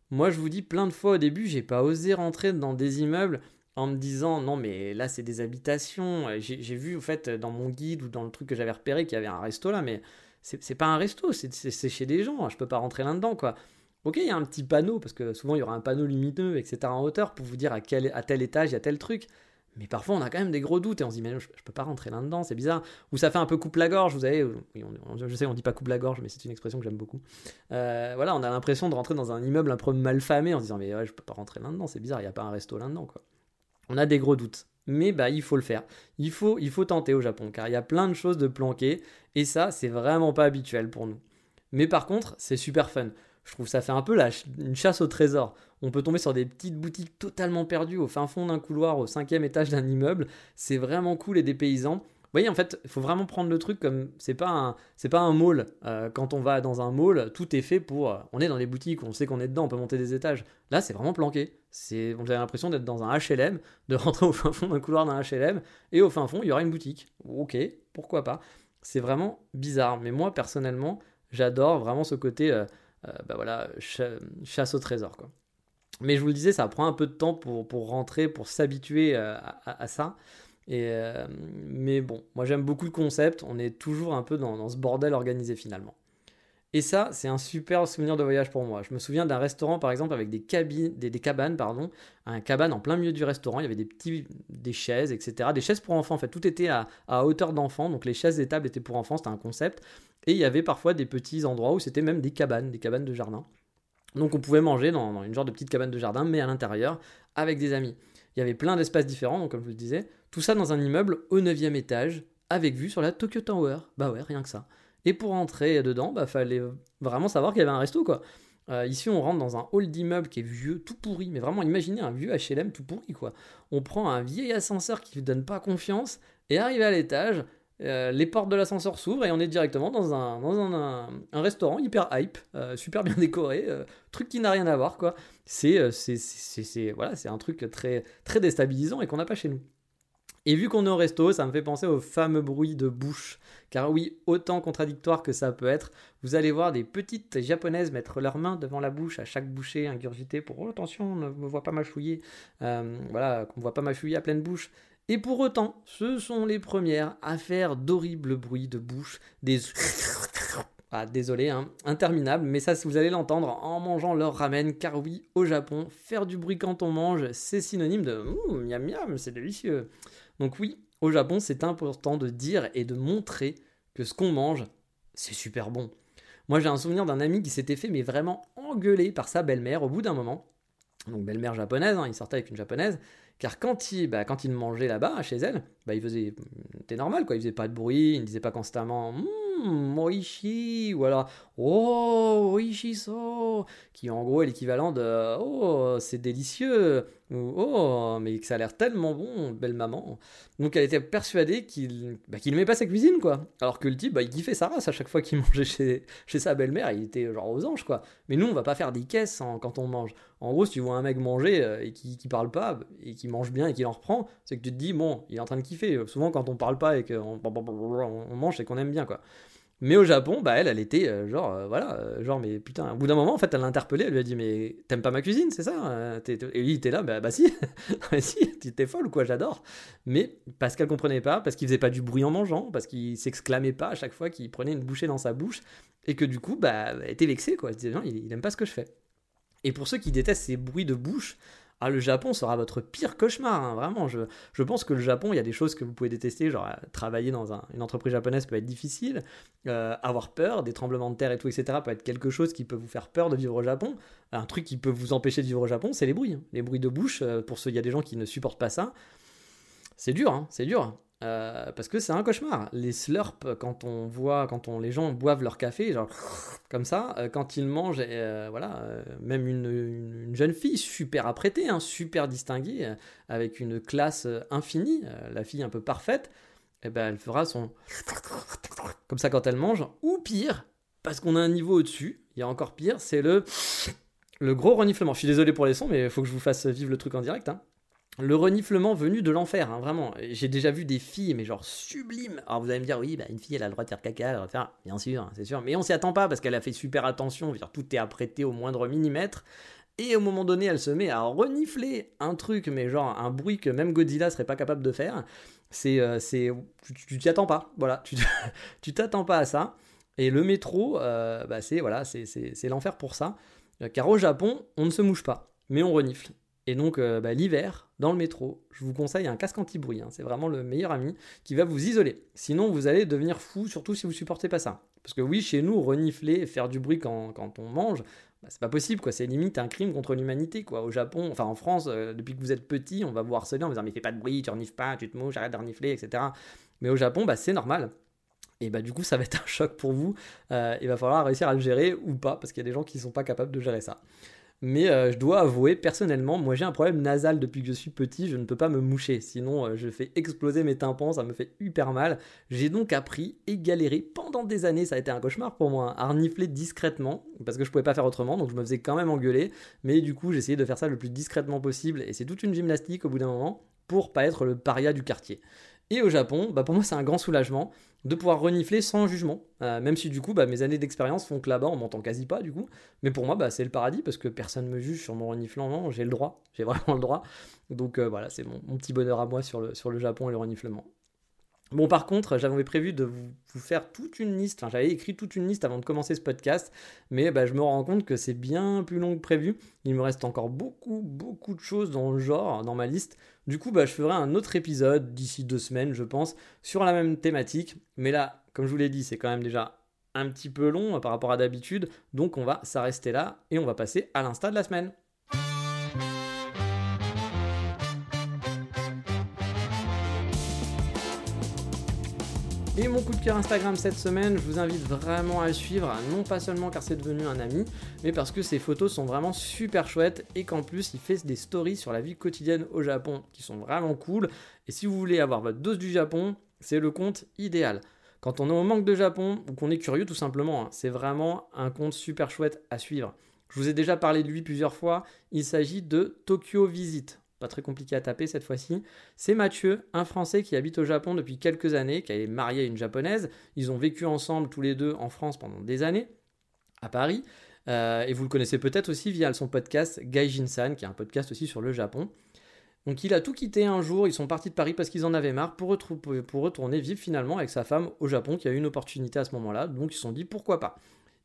A: Moi, je vous dis plein de fois au début, j'ai pas osé rentrer dans des immeubles en me disant non mais là c'est des habitations. J'ai vu en fait dans mon guide ou dans le truc que j'avais repéré qu'il y avait un resto là, mais c'est pas un resto, c'est chez des gens. Je peux pas rentrer là-dedans quoi. Ok, il y a un petit panneau, parce que souvent il y aura un panneau lumineux, etc. en hauteur pour vous dire à, quel, à tel étage il y a tel truc. Mais parfois on a quand même des gros doutes et on se dit mais je, peux pas rentrer là-dedans, c'est bizarre. Ou ça fait un peu coupe la gorge, vous savez, je sais on dit pas coupe la gorge, mais c'est une expression que j'aime beaucoup. Euh, voilà, on a l'impression de rentrer dans un immeuble un peu mal famé en se disant mais ouais, je peux pas rentrer là-dedans, c'est bizarre, il n'y a pas un resto là-dedans quoi. On a des gros doutes. Mais bah il faut le faire. Il faut, il faut tenter au Japon car il y a plein de choses de planquer et ça c'est vraiment pas habituel pour nous. Mais par contre c'est super fun. Je trouve ça fait un peu la une chasse au trésor. On peut tomber sur des petites boutiques totalement perdues au fin fond d'un couloir, au cinquième étage d'un immeuble. C'est vraiment cool et des paysans. Vous voyez, en fait, il faut vraiment prendre le truc comme c'est pas un c'est pas un mall. Euh, quand on va dans un mall, tout est fait pour. Euh, on est dans les boutiques, on sait qu'on est dedans, on peut monter des étages. Là, c'est vraiment planqué. C'est, vous avez l'impression d'être dans un HLM, de rentrer au fin fond d'un couloir d'un HLM, et au fin fond, il y aura une boutique. Ok, pourquoi pas. C'est vraiment bizarre. Mais moi, personnellement, j'adore vraiment ce côté. Euh, bah voilà, chasse au trésor. Quoi. Mais je vous le disais, ça prend un peu de temps pour, pour rentrer, pour s'habituer euh, à, ça. Et, euh, mais bon, moi j'aime beaucoup le concept, on est toujours un peu dans, ce bordel organisé finalement. Et ça, c'est un super souvenir de voyage pour moi. Je me souviens d'un restaurant, par exemple, avec des, cabines, des, cabanes, pardon, un cabane en plein milieu du restaurant. Il y avait des petits, des chaises, etc. Des chaises pour enfants, en fait. Tout était à, à hauteur d'enfant. Donc les chaises et tables étaient pour enfants. C'était un concept. Et il y avait parfois des petits endroits où c'était même des cabanes, des cabanes de jardin. Donc on pouvait manger dans, une genre de petite cabane de jardin, mais à l'intérieur, avec des amis. Il y avait plein d'espaces différents, donc comme je vous le disais, tout ça dans un immeuble au 9 étage, avec vue sur la Tokyo Tower. Bah ouais, rien que ça. Et pour entrer dedans, bah fallait vraiment savoir qu'il y avait un resto, quoi. Euh, ici, on rentre dans un hall d'immeuble qui est vieux, tout pourri, mais vraiment, imaginez un vieux HLM tout pourri, quoi. On prend un vieil ascenseur qui ne donne pas confiance, et arrivé à l'étage, euh, les portes de l'ascenseur s'ouvrent et on est directement dans un, dans un, restaurant hyper hype, euh, super bien décoré, euh, truc qui n'a rien à voir quoi. C'est c'est voilà, c'est un truc très très déstabilisant et qu'on n'a pas chez nous. Et vu qu'on est au resto, ça me fait penser au fameux bruit de bouche. Car oui, autant contradictoire que ça peut être, vous allez voir des petites japonaises mettre leurs mains devant la bouche à chaque bouchée ingurgitée pour oh, attention, on ne me voit pas mâchouiller. voilà, qu'on ne voit pas mâchouiller à pleine bouche. Et pour autant, ce sont les premières à faire d'horribles bruits de bouche, des... Ah, désolé, hein, interminable, mais ça, vous allez l'entendre en mangeant leur ramen, car oui, au Japon, faire du bruit quand on mange, c'est synonyme de miam miam, c'est délicieux. Donc oui, au Japon, c'est important de dire et de montrer que ce qu'on mange, c'est super bon. Moi, j'ai un souvenir d'un ami qui s'était fait, mais vraiment engueuler par sa belle-mère au bout d'un moment. Donc, belle-mère japonaise, hein, il sortait avec une japonaise, car quand il, bah, quand il mangeait là-bas, chez elle, bah, il faisait. C'était normal, quoi. Il faisait pas de bruit, il ne disait pas constamment Mmm, Moishi, ou alors Oh, Oishi so, qui en gros est l'équivalent de Oh, c'est délicieux, oh, mais ça a l'air tellement bon, belle maman. Donc elle était persuadée qu'il bah, qu'il aimait pas sa cuisine, quoi. Alors que le type, bah, il kiffait sa race à chaque fois qu'il mangeait chez, chez sa belle-mère, il était genre aux anges, quoi. Mais nous, on va pas faire des caisses quand on mange. En gros, si tu vois un mec manger euh, et qui, qui parle pas, et qui mange bien et qui en reprend, c'est que tu te dis, bon, il est en train de kiffer. Souvent, quand on parle pas et qu'on on mange, c'est qu'on aime bien, quoi. Mais au Japon, bah elle, elle était euh, genre, euh, voilà, euh, genre, mais putain, au bout d'un moment, en fait, elle l'a interpellé, elle lui a dit, mais t'aimes pas ma cuisine, c'est ça Et lui, il était là, bah, bah si, si, t'es folle ou quoi, j'adore. Mais parce qu'elle comprenait pas, parce qu'il faisait pas du bruit en mangeant, parce qu'il s'exclamait pas à chaque fois qu'il prenait une bouchée dans sa bouche, et que du coup, bah, elle était vexée, quoi. Elle disait, non, il, il aime pas ce que je fais. Et pour ceux qui détestent ces bruits de bouche, ah, le Japon sera votre pire cauchemar, hein, vraiment. Je, je, pense que le Japon, il y a des choses que vous pouvez détester, genre euh, travailler dans une entreprise japonaise peut être difficile, euh, avoir peur, des tremblements de terre et tout, etc. peut être quelque chose qui peut vous faire peur de vivre au Japon. Un truc qui peut vous empêcher de vivre au Japon, c'est les bruits. Hein. Les bruits de bouche, euh, pour ceux, il y a des gens qui ne supportent pas ça. C'est dur, hein, c'est dur. Euh, parce que c'est un cauchemar. Les slurps, quand on voit, quand on, les gens boivent leur café, genre comme ça, euh, quand ils mangent, euh, voilà, même une, jeune fille super apprêtée, hein, super distinguée, avec une classe infinie, la fille un peu parfaite, eh ben, elle fera son comme ça quand elle mange. Ou pire, parce qu'on a un niveau au-dessus, il y a encore pire, c'est le le gros reniflement. Je suis désolé pour les sons, mais il faut que je vous fasse vivre le truc en direct. Hein le reniflement venu de l'enfer, hein, vraiment. J'ai déjà vu des filles, mais genre sublimes. Alors vous allez me dire, oui, bah, une fille, elle a le droit de faire caca, elle faire, bien sûr, c'est sûr. Mais on s'y attend pas parce qu'elle a fait super attention, dire, tout est apprêté au moindre millimètre. Et au moment donné, elle se met à renifler un truc, mais genre un bruit que même Godzilla serait pas capable de faire. C'est, euh, c'est, tu t'y attends pas, voilà, tu t'attends pas à ça. Et le métro, euh, bah c'est voilà, c'est l'enfer pour ça. Car au Japon, on ne se mouche pas, mais on renifle. Et donc, euh, bah, l'hiver, dans le métro, je vous conseille un casque anti-bruit. Hein. C'est vraiment le meilleur ami qui va vous isoler. Sinon, vous allez devenir fou, surtout si vous supportez pas ça. Parce que oui, chez nous, renifler, faire du bruit quand, on mange, bah, c'est pas possible. quoi. C'est limite un crime contre l'humanité. quoi. Au Japon, enfin en France, euh, depuis que vous êtes petit, on va vous harceler en vous disant mais fais pas de bruit, tu renifles pas, tu te mouches, arrête de renifler, etc. Mais au Japon, bah, c'est normal. Et bah du coup, ça va être un choc pour vous. Euh, il va falloir réussir à le gérer ou pas, parce qu'il y a des gens qui ne sont pas capables de gérer ça. Mais euh, je dois avouer, personnellement, moi j'ai un problème nasal depuis que je suis petit, je ne peux pas me moucher, sinon euh, je fais exploser mes tympans, ça me fait hyper mal. J'ai donc appris et galéré pendant des années, ça a été un cauchemar pour moi, à renifler discrètement, parce que je pouvais pas faire autrement, donc je me faisais quand même engueuler, mais du coup j'essayais de faire ça le plus discrètement possible, et c'est toute une gymnastique au bout d'un moment, pour pas être le paria du quartier. Et au Japon, bah pour moi c'est un grand soulagement de pouvoir renifler sans jugement, euh, même si du coup bah, mes années d'expérience font que là-bas on m'entend quasi pas du coup, mais pour moi bah, c'est le paradis parce que personne me juge sur mon reniflant, non, j'ai le droit, j'ai vraiment le droit, donc euh, voilà c'est mon, petit bonheur à moi sur le, sur le Japon et le reniflement. Bon, par contre, j'avais prévu de vous, faire toute une liste, enfin, j'avais écrit toute une liste avant de commencer ce podcast, mais bah, je me rends compte que c'est bien plus long que prévu. Il me reste encore beaucoup, beaucoup de choses dans le genre, dans ma liste. Du coup, bah, je ferai un autre épisode d'ici deux semaines, je pense, sur la même thématique. Mais là, comme je vous l'ai dit, c'est quand même déjà un petit peu long par rapport à d'habitude, donc on va s'arrêter là et on va passer à l'insta de la semaine. Et mon coup de cœur Instagram cette semaine, je vous invite vraiment à le suivre, non pas seulement car c'est devenu un ami, mais parce que ses photos sont vraiment super chouettes et qu'en plus il fait des stories sur la vie quotidienne au Japon qui sont vraiment cool. Et si vous voulez avoir votre dose du Japon, c'est le compte idéal. Quand on est au manque de Japon ou qu'on est curieux tout simplement, hein, c'est vraiment un compte super chouette à suivre. Je vous ai déjà parlé de lui plusieurs fois, il s'agit de Tokyo Visit pas très compliqué à taper cette fois-ci. C'est Mathieu, un Français qui habite au Japon depuis quelques années, qui est marié à une Japonaise. Ils ont vécu ensemble tous les deux en France pendant des années, à Paris. Euh, et vous le connaissez peut-être aussi via son podcast Gaijin-san, qui est un podcast aussi sur le Japon. Donc il a tout quitté un jour, ils sont partis de Paris parce qu'ils en avaient marre pour, pour retourner vivre finalement avec sa femme au Japon, qui a eu une opportunité à ce moment-là, donc ils se sont dit pourquoi pas?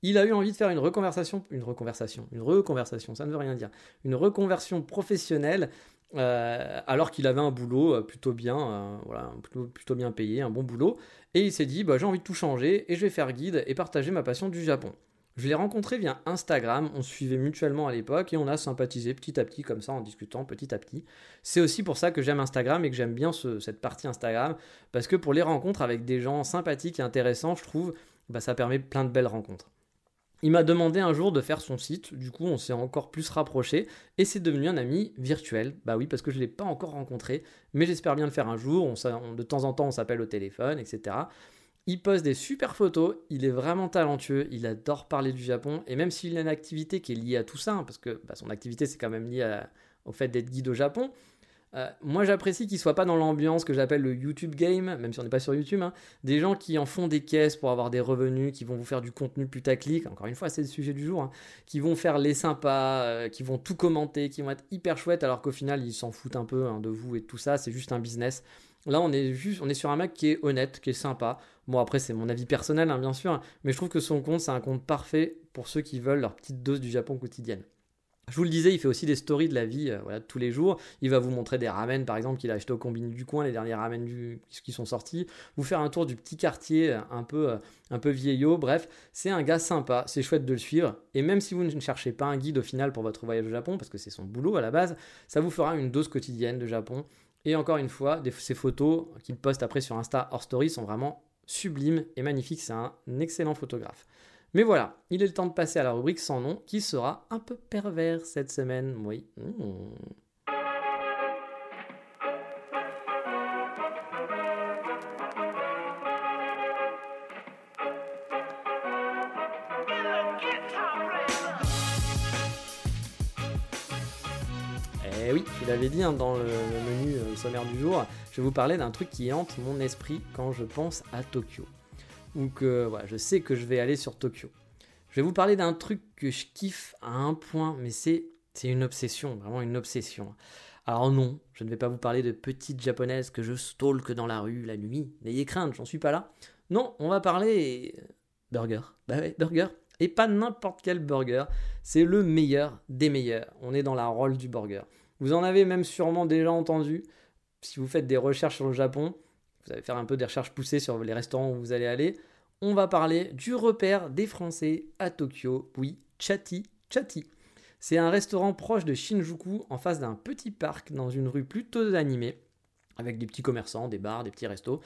A: Il a eu envie de faire une reconversation, une reconversation, une reconversation, ça ne veut rien dire, une reconversion professionnelle euh, alors qu'il avait un boulot euh, plutôt bien, euh, plutôt, bien payé, un bon boulot, et il s'est dit bah, j'ai envie de tout changer et je vais faire guide et partager ma passion du Japon. Je l'ai rencontré via Instagram, on se suivait mutuellement à l'époque et on a sympathisé petit à petit comme ça en discutant petit à petit. C'est aussi pour ça que j'aime Instagram et que j'aime bien cette partie Instagram parce que pour les rencontres avec des gens sympathiques et intéressants, je trouve, bah, ça permet plein de belles rencontres. Il m'a demandé un jour de faire son site, du coup on s'est encore plus rapproché et c'est devenu un ami virtuel. Bah oui, parce que je ne l'ai pas encore rencontré, mais j'espère bien le faire un jour. De temps en temps on s'appelle au téléphone, etc. Il poste des super photos, il est vraiment talentueux, il adore parler du Japon et même s'il a une activité qui est liée à tout ça, hein, parce que bah, son activité c'est quand même lié au fait d'être guide au Japon, euh, moi, j'apprécie qu'ils soient pas dans l'ambiance que j'appelle le YouTube game, même si on n'est pas sur YouTube. Hein. des gens qui en font des caisses pour avoir des revenus, qui vont vous faire du contenu putaclic. Encore une fois, c'est le sujet du jour. Hein. qui vont faire les sympas, euh, qui vont tout commenter, qui vont être hyper chouettes, alors qu'au final, ils s'en foutent un peu hein, de vous et tout ça. C'est juste un business. Là, on est juste, on est sur un mec qui est honnête, qui est sympa. Bon, après, c'est mon avis personnel, bien sûr, mais je trouve que son compte, c'est un compte parfait pour ceux qui veulent leur petite dose du Japon quotidienne. Je vous le disais, il fait aussi des stories de la vie euh, voilà, tous les jours. Il va vous montrer des ramen, par exemple, qu'il a acheté au combini du coin, les derniers ramen qui sont sortis. Vous faire un tour du petit quartier euh, un peu, euh, un peu vieillot. Bref, c'est un gars sympa, c'est chouette de le suivre. Et même si vous ne cherchez pas un guide au final pour votre voyage au Japon, parce que c'est son boulot à la base, ça vous fera une dose quotidienne de Japon. Et encore une fois, ces photos qu'il poste après sur Insta hors story sont vraiment sublimes et magnifiques. C'est un excellent photographe. Mais voilà, il est le temps de passer à la rubrique sans nom qui sera un peu pervers cette semaine. Oui. Hmm. Eh oui, je l'avais dit hein, dans le, menu euh, sommaire du jour, je vais vous parler d'un truc qui hante mon esprit quand je pense à Tokyo ou que voilà, je sais que je vais aller sur Tokyo. Je vais vous parler d'un truc que je kiffe à un point, mais c'est une obsession, vraiment une obsession. Alors non, je ne vais pas vous parler de petites japonaises que je stalk dans la rue la nuit. N'ayez crainte, j'en suis pas là. Non, on va parler euh, burger. Bah ouais, burger. Et pas n'importe quel burger. C'est le meilleur des meilleurs. On est dans la rôle du burger. Vous en avez même sûrement déjà entendu. Si vous faites des recherches sur le Japon, vous allez faire un peu des recherches poussées sur les restaurants où vous allez aller, on va parler du repère des Français à Tokyo, oui, Chati Chati. C'est un restaurant proche de Shinjuku, en face d'un petit parc dans une rue plutôt animée, avec des petits commerçants, des bars, des petits restos.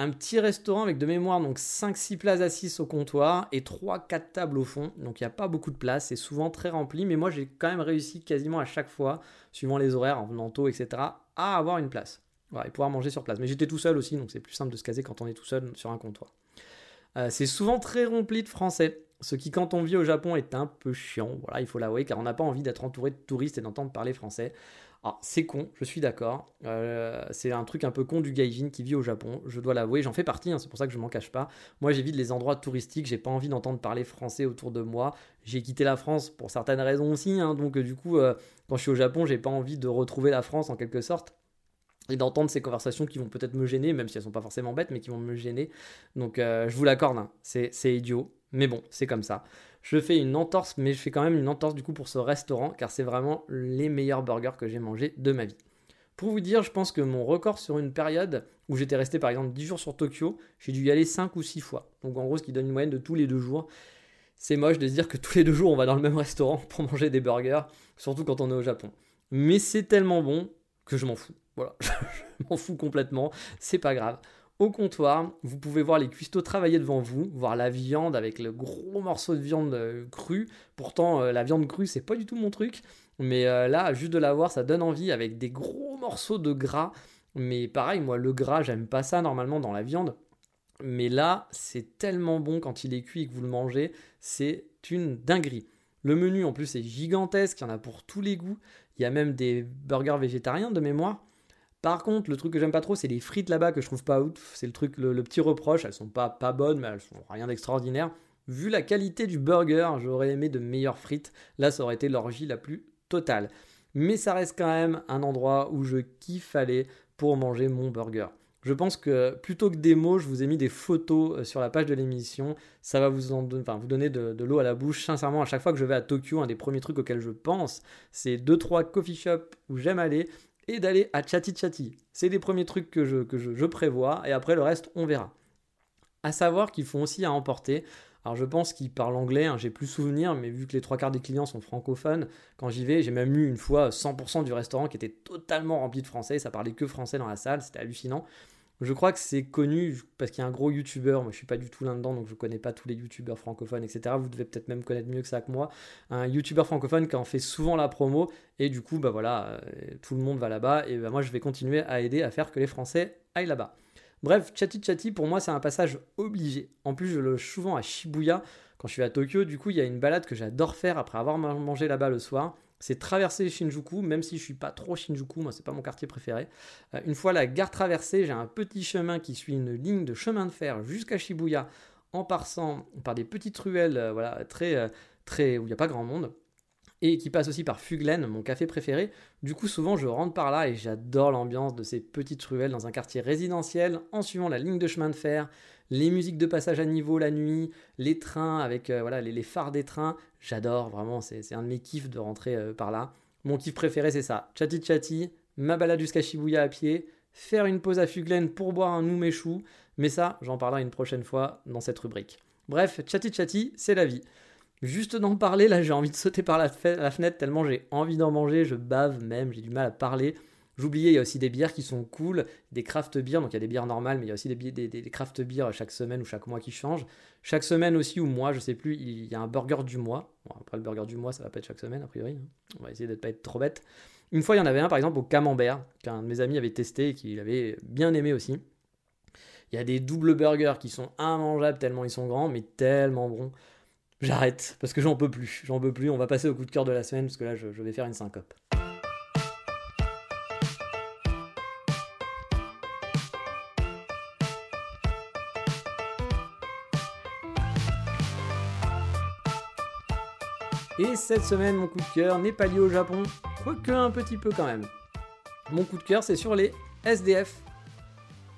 A: Un petit restaurant avec de mémoire, donc 5-6 places assises au comptoir et 3-4 tables au fond. Donc il n'y a pas beaucoup de place, c'est souvent très rempli, mais moi j'ai quand même réussi quasiment à chaque fois, suivant les horaires, en venant tôt, etc., à avoir une place et pouvoir manger sur place. Mais j'étais tout seul aussi, donc c'est plus simple de se caser quand on est tout seul sur un comptoir. Euh, c'est souvent très rempli de Français, ce qui quand on vit au Japon est un peu chiant, voilà, il faut l'avouer, car on n'a pas envie d'être entouré de touristes et d'entendre parler français. Alors, c'est con, je suis d'accord. Euh, c'est un truc un peu con du gaijin qui vit au Japon, je dois l'avouer. J'en fais partie, hein, c'est pour ça que je m'en cache pas. Moi, j'évite les endroits touristiques, j'ai pas envie d'entendre parler français autour de moi. J'ai quitté la France pour certaines raisons aussi, hein, donc du coup, euh, quand je suis au Japon, j'ai pas envie de retrouver la France en quelque sorte et d'entendre ces conversations qui vont peut-être me gêner, même si elles sont pas forcément bêtes, mais qui vont me gêner. Donc euh, je vous l'accorde, hein. c'est, idiot, mais bon, c'est comme ça. Je fais une entorse, mais je fais quand même une entorse du coup pour ce restaurant, car c'est vraiment les meilleurs burgers que j'ai mangés de ma vie. Pour vous dire, je pense que mon record sur une période où j'étais resté par exemple 10 jours sur Tokyo, j'ai dû y aller 5 ou 6 fois. Donc en gros, ce qui donne une moyenne de tous les deux jours. C'est moche de se dire que tous les deux jours on va dans le même restaurant pour manger des burgers, surtout quand on est au Japon. Mais c'est tellement bon que je m'en fous. Voilà, je m'en fous complètement, c'est pas grave. Au comptoir, vous pouvez voir les cuistots travailler devant vous, voir la viande avec le gros morceau de viande euh, crue. Pourtant, euh, la viande crue, c'est pas du tout mon truc. Mais euh, là, juste de la voir, ça donne envie avec des gros morceaux de gras. Mais pareil, moi, le gras, j'aime pas ça normalement dans la viande. Mais là, c'est tellement bon quand il est cuit et que vous le mangez, c'est une dinguerie. Le menu en plus est gigantesque, il y en a pour tous les goûts. Il y a même des burgers végétariens de mémoire. Par contre, le truc que j'aime pas trop, c'est les frites là-bas que je trouve pas ouf. C'est le truc, le, petit reproche. Elles sont pas, pas bonnes, mais elles sont rien d'extraordinaire. Vu la qualité du burger, j'aurais aimé de meilleures frites. Là, ça aurait été l'orgie la plus totale. Mais ça reste quand même un endroit où je kiffe aller pour manger mon burger. Je pense que plutôt que des mots, je vous ai mis des photos euh, sur la page de l'émission. Ça va vous, en, donner de, de l'eau à la bouche. Sincèrement, à chaque fois que je vais à Tokyo, un des premiers trucs auxquels je pense, c'est 2-3 coffee shops où j'aime aller et d'aller à Chatty Chatty. C'est les premiers trucs que, je, que je, prévois et après le reste, on verra. À savoir qu'ils font aussi à emporter. Alors je pense qu'ils parlent anglais, hein, j'ai plus souvenir, mais vu que les trois quarts des clients sont francophones, quand j'y vais, j'ai même eu une fois 100% du restaurant qui était totalement rempli de français, ça parlait que français dans la salle, c'était hallucinant. Je crois que c'est connu parce qu'il y a un gros youtubeur, moi je suis pas du tout là-dedans, donc je connais pas tous les youtubeurs francophones, etc. Vous devez peut-être même connaître mieux que ça que moi. Un youtubeur francophone qui en fait souvent la promo, et du coup, bah voilà, euh, tout le monde va là-bas, et bah moi je vais continuer à aider à faire que les Français aillent là-bas. Bref, Chatty Chatty, pour moi, c'est un passage obligé. En plus, je le souvent à Shibuya quand je suis à Tokyo. Du coup, il y a une balade que j'adore faire après avoir mangé là-bas le soir c'est traverser Shinjuku, même si je suis pas trop Shinjuku, moi c'est pas mon quartier préféré. Euh, une fois la gare traversée, j'ai un petit chemin qui suit une ligne de chemin de fer jusqu'à Shibuya, en passant par des petites ruelles, euh, voilà, très, euh, très où il n'y a pas grand monde et qui passe aussi par Fuglen, mon café préféré. Du coup, souvent, je rentre par là et j'adore l'ambiance de ces petites ruelles dans un quartier résidentiel en suivant la ligne de chemin de fer, les musiques de passage à niveau la nuit, les trains avec euh, voilà les, phares des trains. J'adore vraiment, c'est un de mes kiffs de rentrer euh, par là. Mon kiff préféré, c'est ça. Chatty Chatty, ma balade jusqu'à Shibuya à pied, faire une pause à Fuglen pour boire un umeshu. Mais ça, j'en parlerai une prochaine fois dans cette rubrique. Bref, Chatty Chatty, c'est la vie. Juste d'en parler, là j'ai envie de sauter par la, fenêtre tellement j'ai envie d'en manger, je bave même, j'ai du mal à parler. J'oubliais, il y a aussi des bières qui sont cool, des craft beers, donc il y a des bières normales, mais il y a aussi des, craft beers chaque semaine ou chaque mois qui changent. Chaque semaine aussi ou mois, je sais plus, il y a un burger du mois. Bon, après le burger du mois, ça va pas être chaque semaine a priori. Hein. On va essayer de ne pas être trop bête. Une fois, il y en avait un par exemple au camembert, qu'un de mes amis avait testé et qu'il avait bien aimé aussi. Il y a des doubles burgers qui sont immangeables tellement ils sont grands, mais tellement bons. J'arrête, parce que j'en peux plus. J'en peux plus. On va passer au coup de cœur de la semaine, parce que là, je, vais faire une syncope. Et cette semaine, mon coup de cœur n'est pas lié au Japon, quoique un petit peu quand même. Mon coup de cœur, c'est sur les SDF.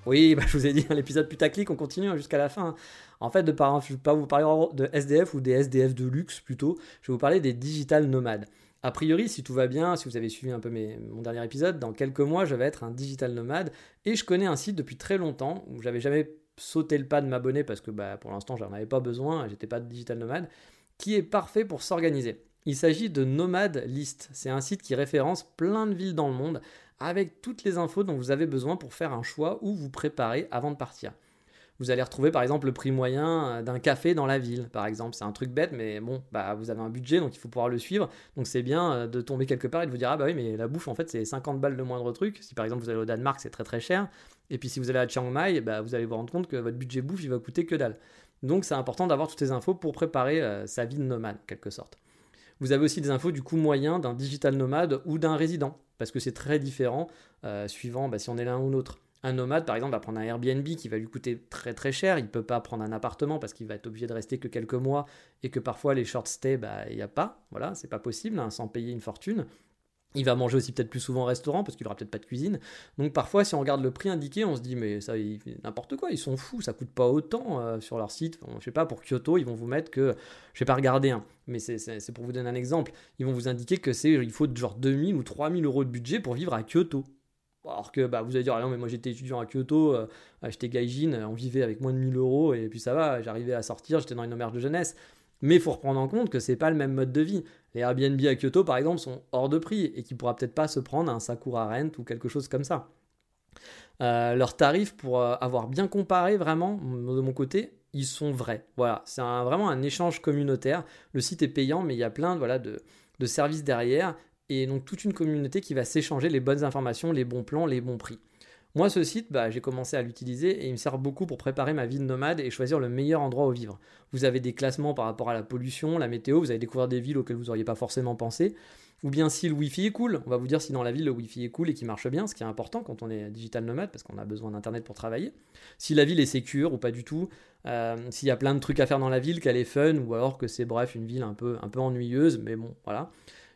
A: Oui, bah, je vous ai dit, l'épisode putaclic, on continue hein, jusqu'à la fin. En fait, de je ne vais pas vous parler de SDF ou des SDF de luxe plutôt, je vais vous parler des digital nomades. A priori, si tout va bien, si vous avez suivi un peu mon dernier épisode, dans quelques mois, je vais être un digital nomade et je connais un site depuis très longtemps où j'avais jamais sauté le pas de m'abonner parce que bah, pour l'instant, j'en avais pas besoin, j'étais pas digital nomade, qui est parfait pour s'organiser. Il s'agit de Nomad List. C'est un site qui référence plein de villes dans le monde avec toutes les infos dont vous avez besoin pour faire un choix ou vous préparer avant de partir vous allez retrouver par exemple le prix moyen euh, d'un café dans la ville, par exemple. C'est un truc bête, mais bon, bah, vous avez un budget, donc il faut pouvoir le suivre. Donc c'est bien euh, de tomber quelque part et de vous dire, ah bah oui, mais la bouffe, en fait, c'est 50 balles de moindre truc. Si par exemple vous allez au Danemark, c'est très très cher. Et puis si vous allez à Chiang Mai, bah, vous allez vous rendre compte que votre budget bouffe, il va coûter que dalle. Donc c'est important d'avoir toutes ces infos pour préparer euh, sa vie de nomade, en quelque sorte. Vous avez aussi des infos du coût moyen d'un digital nomade ou d'un résident, parce que c'est très différent suivant bah, si on est l'un ou l'autre. Un nomade, par exemple, va prendre un Airbnb qui va lui coûter très très cher. Il ne peut pas prendre un appartement parce qu'il va être obligé de rester que quelques mois et que parfois les short stays, bah, il n'y a pas. Voilà, c'est pas possible hein, sans payer une fortune. Il va manger aussi peut-être plus souvent au restaurant parce qu'il aura peut-être pas de cuisine. Donc parfois, si on regarde le prix indiqué, on se dit mais ça, n'importe quoi, ils sont fous, ça coûte pas autant euh, sur leur site. Je je sais pas, pour Kyoto, ils vont vous mettre que, je vais pas regarder, hein, mais c'est pour vous donner un exemple. Ils vont vous indiquer que c'est, il faut genre 2000 ou 3000 euros de budget pour vivre à Kyoto. Alors que bah, vous allez dire, ah non, mais moi j'étais étudiant à Kyoto, euh, j'étais gaijin, on vivait avec moins de 1000 euros, et puis ça va, j'arrivais à sortir, j'étais dans une auberge de jeunesse. Mais il faut reprendre en compte que c'est pas le même mode de vie. Les Airbnb à Kyoto, par exemple, sont hors de prix et qui pourra peut-être pas se prendre un Sakura Rent ou quelque chose comme ça. Euh, leurs tarifs, pour euh, avoir bien comparé vraiment de mon côté, ils sont vrais. Voilà, c'est vraiment un échange communautaire. Le site est payant, mais il y a plein voilà, de, de services derrière et donc toute une communauté qui va s'échanger les bonnes informations, les bons plans, les bons prix. Moi, ce site, bah, j'ai commencé à l'utiliser et il me sert beaucoup pour préparer ma vie de nomade et choisir le meilleur endroit où vivre. Vous avez des classements par rapport à la pollution, la météo, vous allez découvrir des villes auxquelles vous n'auriez pas forcément pensé. Ou bien si le Wi-Fi est cool, on va vous dire si dans la ville le Wi-Fi est cool et qui marche bien, ce qui est important quand on est digital nomade parce qu'on a besoin d'internet pour travailler. Si la ville est sécure ou pas du tout, euh, s'il y a plein de trucs à faire dans la ville, qu'elle est fun ou alors que c'est bref une ville un peu, un peu ennuyeuse, mais bon voilà.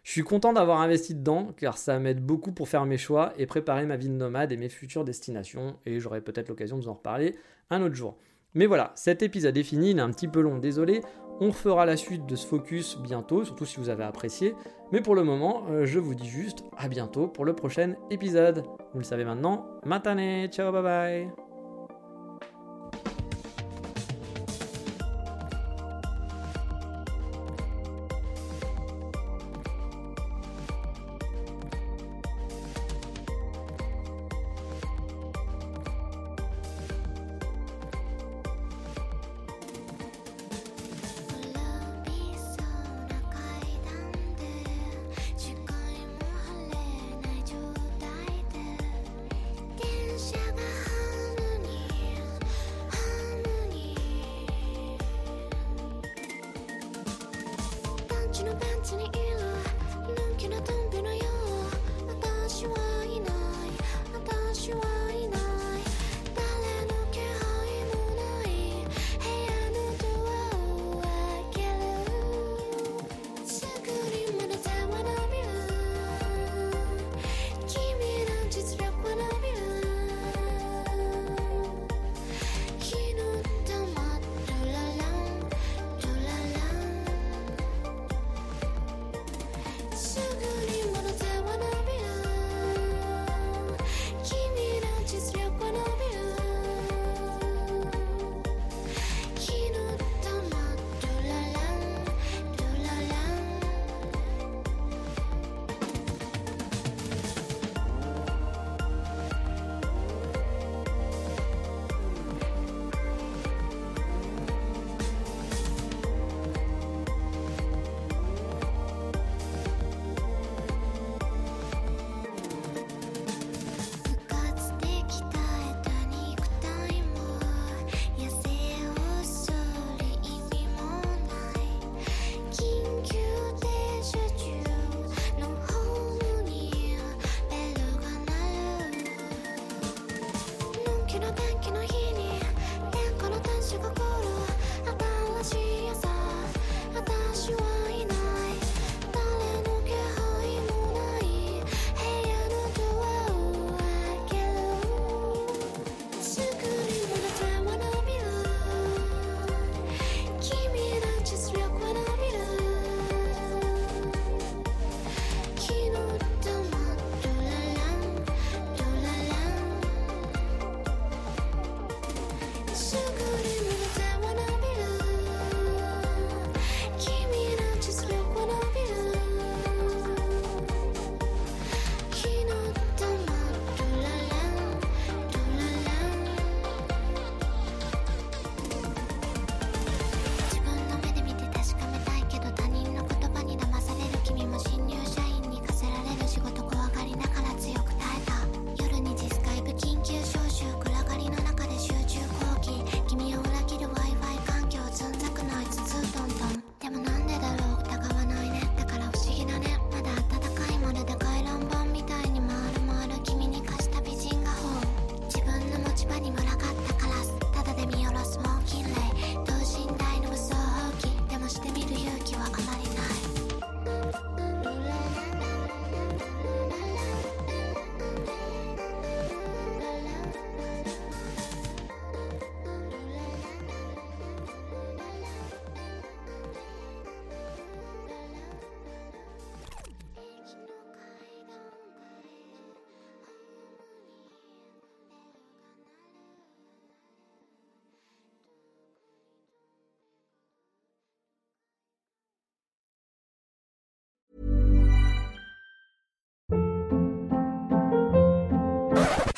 A: Je suis content d'avoir investi dedans car ça m'aide beaucoup pour faire mes choix et préparer ma vie de nomade et mes futures destinations et j'aurai peut-être l'occasion de vous en reparler un autre jour. Mais voilà, cet épisode est fini, il est un petit peu long, désolé. On fera la suite de ce focus bientôt, surtout si vous avez apprécié. Mais pour le moment, euh, je vous dis juste à bientôt pour le prochain épisode. Vous le savez maintenant, matane, ciao, bye bye